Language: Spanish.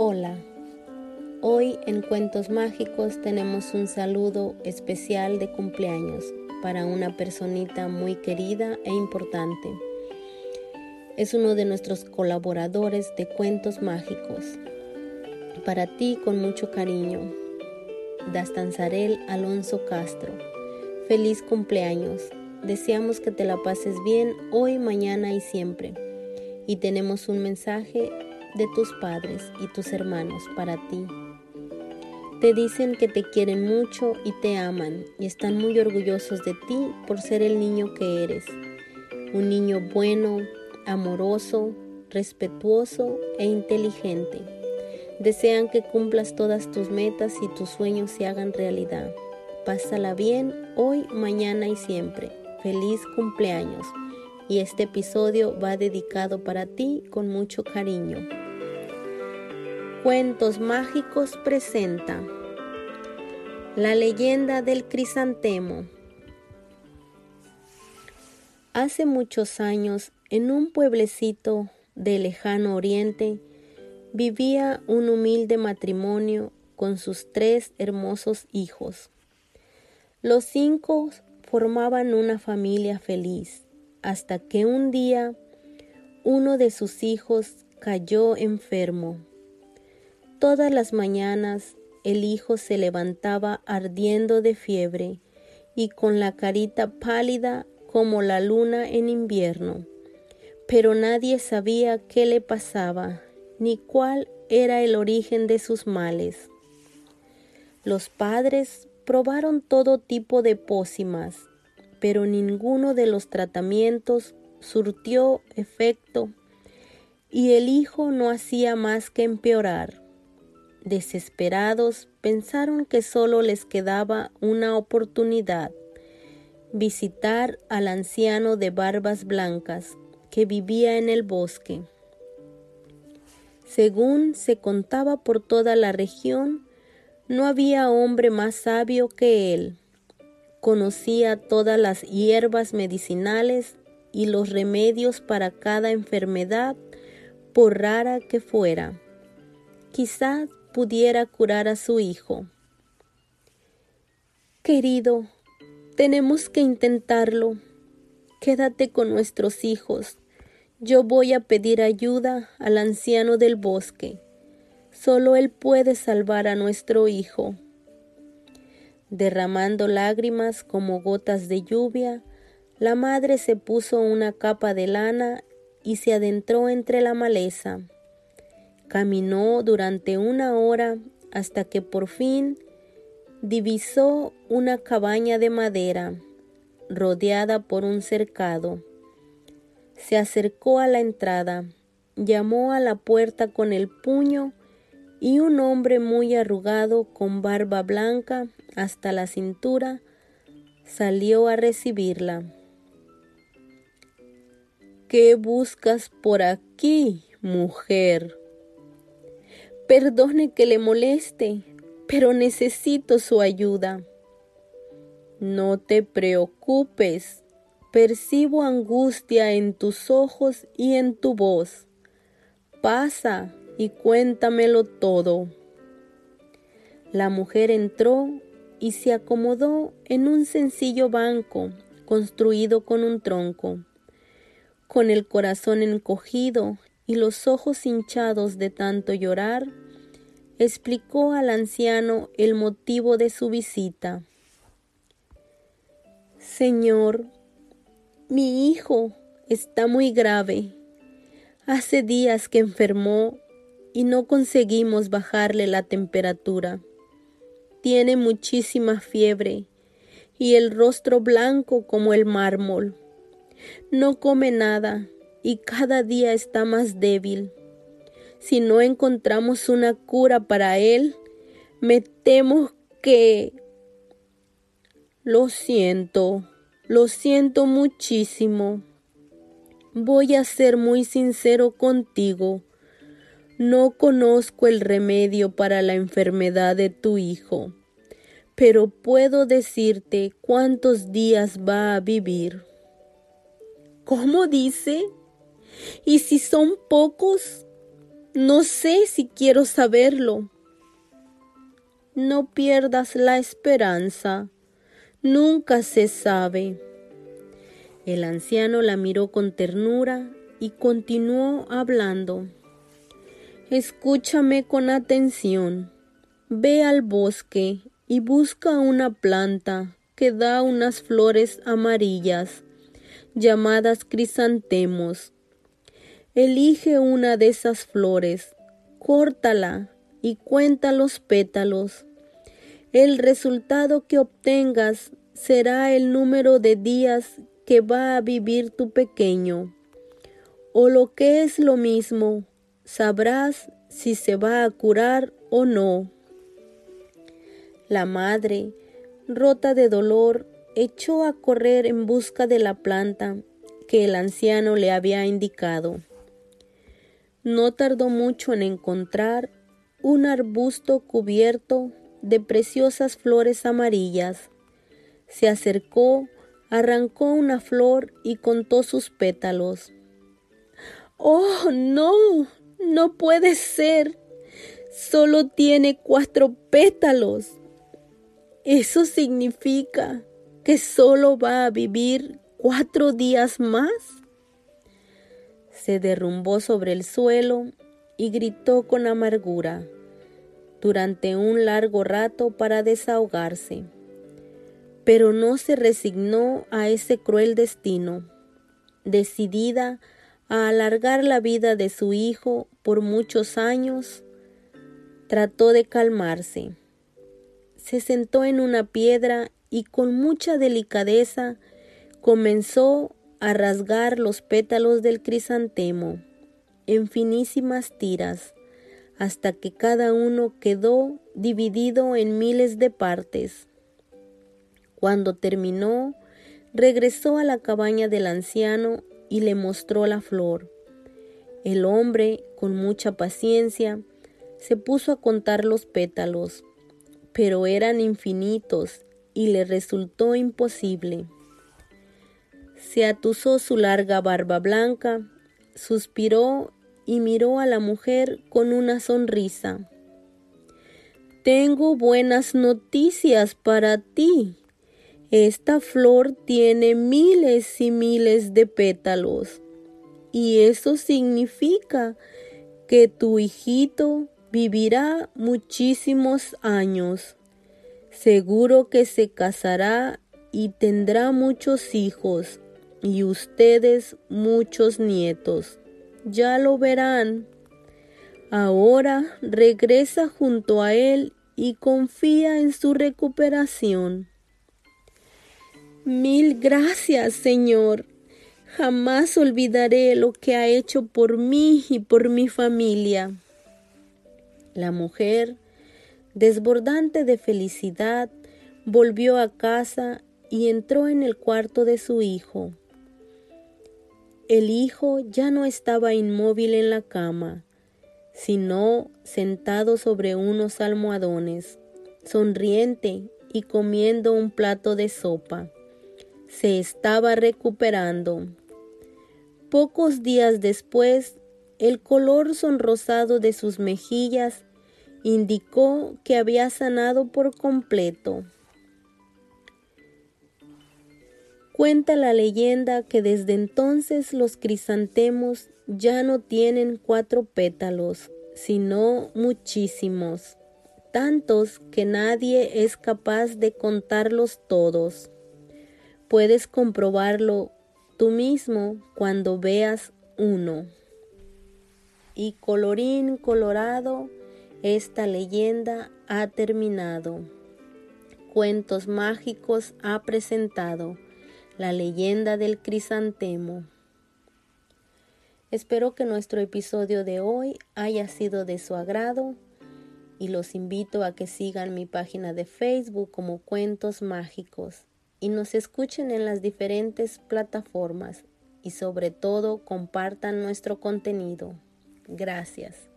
Hola, hoy en Cuentos Mágicos tenemos un saludo especial de cumpleaños para una personita muy querida e importante. Es uno de nuestros colaboradores de Cuentos Mágicos. Para ti con mucho cariño, Dastanzarel Alonso Castro. Feliz cumpleaños. Deseamos que te la pases bien hoy, mañana y siempre. Y tenemos un mensaje de tus padres y tus hermanos para ti. Te dicen que te quieren mucho y te aman y están muy orgullosos de ti por ser el niño que eres. Un niño bueno, amoroso, respetuoso e inteligente. Desean que cumplas todas tus metas y tus sueños se hagan realidad. Pásala bien hoy, mañana y siempre. Feliz cumpleaños. Y este episodio va dedicado para ti con mucho cariño. Cuentos Mágicos presenta La leyenda del crisantemo. Hace muchos años, en un pueblecito de lejano oriente, vivía un humilde matrimonio con sus tres hermosos hijos. Los cinco formaban una familia feliz, hasta que un día uno de sus hijos cayó enfermo Todas las mañanas el hijo se levantaba ardiendo de fiebre y con la carita pálida como la luna en invierno, pero nadie sabía qué le pasaba ni cuál era el origen de sus males. Los padres probaron todo tipo de pócimas, pero ninguno de los tratamientos surtió efecto y el hijo no hacía más que empeorar. Desesperados, pensaron que solo les quedaba una oportunidad, visitar al anciano de barbas blancas que vivía en el bosque. Según se contaba por toda la región, no había hombre más sabio que él. Conocía todas las hierbas medicinales y los remedios para cada enfermedad, por rara que fuera. Quizás pudiera curar a su hijo. Querido, tenemos que intentarlo. Quédate con nuestros hijos. Yo voy a pedir ayuda al anciano del bosque. Solo él puede salvar a nuestro hijo. Derramando lágrimas como gotas de lluvia, la madre se puso una capa de lana y se adentró entre la maleza. Caminó durante una hora hasta que por fin divisó una cabaña de madera rodeada por un cercado. Se acercó a la entrada, llamó a la puerta con el puño y un hombre muy arrugado con barba blanca hasta la cintura salió a recibirla. ¿Qué buscas por aquí, mujer? Perdone que le moleste, pero necesito su ayuda. No te preocupes, percibo angustia en tus ojos y en tu voz. Pasa y cuéntamelo todo. La mujer entró y se acomodó en un sencillo banco construido con un tronco. Con el corazón encogido y los ojos hinchados de tanto llorar, explicó al anciano el motivo de su visita. Señor, mi hijo está muy grave. Hace días que enfermó y no conseguimos bajarle la temperatura. Tiene muchísima fiebre y el rostro blanco como el mármol. No come nada y cada día está más débil. Si no encontramos una cura para él, me temo que... Lo siento, lo siento muchísimo. Voy a ser muy sincero contigo. No conozco el remedio para la enfermedad de tu hijo, pero puedo decirte cuántos días va a vivir. ¿Cómo dice? ¿Y si son pocos? No sé si quiero saberlo. No pierdas la esperanza. Nunca se sabe. El anciano la miró con ternura y continuó hablando. Escúchame con atención. Ve al bosque y busca una planta que da unas flores amarillas llamadas crisantemos. Elige una de esas flores, córtala y cuenta los pétalos. El resultado que obtengas será el número de días que va a vivir tu pequeño. O lo que es lo mismo, sabrás si se va a curar o no. La madre, rota de dolor, echó a correr en busca de la planta que el anciano le había indicado. No tardó mucho en encontrar un arbusto cubierto de preciosas flores amarillas. Se acercó, arrancó una flor y contó sus pétalos. ¡Oh, no! No puede ser. Solo tiene cuatro pétalos. Eso significa que solo va a vivir cuatro días más. Se derrumbó sobre el suelo y gritó con amargura durante un largo rato para desahogarse. Pero no se resignó a ese cruel destino, decidida a alargar la vida de su hijo por muchos años, trató de calmarse. Se sentó en una piedra y con mucha delicadeza comenzó a rasgar los pétalos del crisantemo en finísimas tiras hasta que cada uno quedó dividido en miles de partes. Cuando terminó, regresó a la cabaña del anciano y le mostró la flor. El hombre, con mucha paciencia, se puso a contar los pétalos, pero eran infinitos y le resultó imposible. Se atusó su larga barba blanca, suspiró y miró a la mujer con una sonrisa. Tengo buenas noticias para ti. Esta flor tiene miles y miles de pétalos y eso significa que tu hijito vivirá muchísimos años. Seguro que se casará y tendrá muchos hijos y ustedes muchos nietos. Ya lo verán. Ahora regresa junto a él y confía en su recuperación. Mil gracias, Señor. Jamás olvidaré lo que ha hecho por mí y por mi familia. La mujer desbordante de felicidad, volvió a casa y entró en el cuarto de su hijo. El hijo ya no estaba inmóvil en la cama, sino sentado sobre unos almohadones, sonriente y comiendo un plato de sopa. Se estaba recuperando. Pocos días después, el color sonrosado de sus mejillas indicó que había sanado por completo. Cuenta la leyenda que desde entonces los crisantemos ya no tienen cuatro pétalos, sino muchísimos, tantos que nadie es capaz de contarlos todos. Puedes comprobarlo tú mismo cuando veas uno. Y colorín colorado, esta leyenda ha terminado. Cuentos Mágicos ha presentado la leyenda del crisantemo. Espero que nuestro episodio de hoy haya sido de su agrado y los invito a que sigan mi página de Facebook como Cuentos Mágicos y nos escuchen en las diferentes plataformas y sobre todo compartan nuestro contenido. Gracias.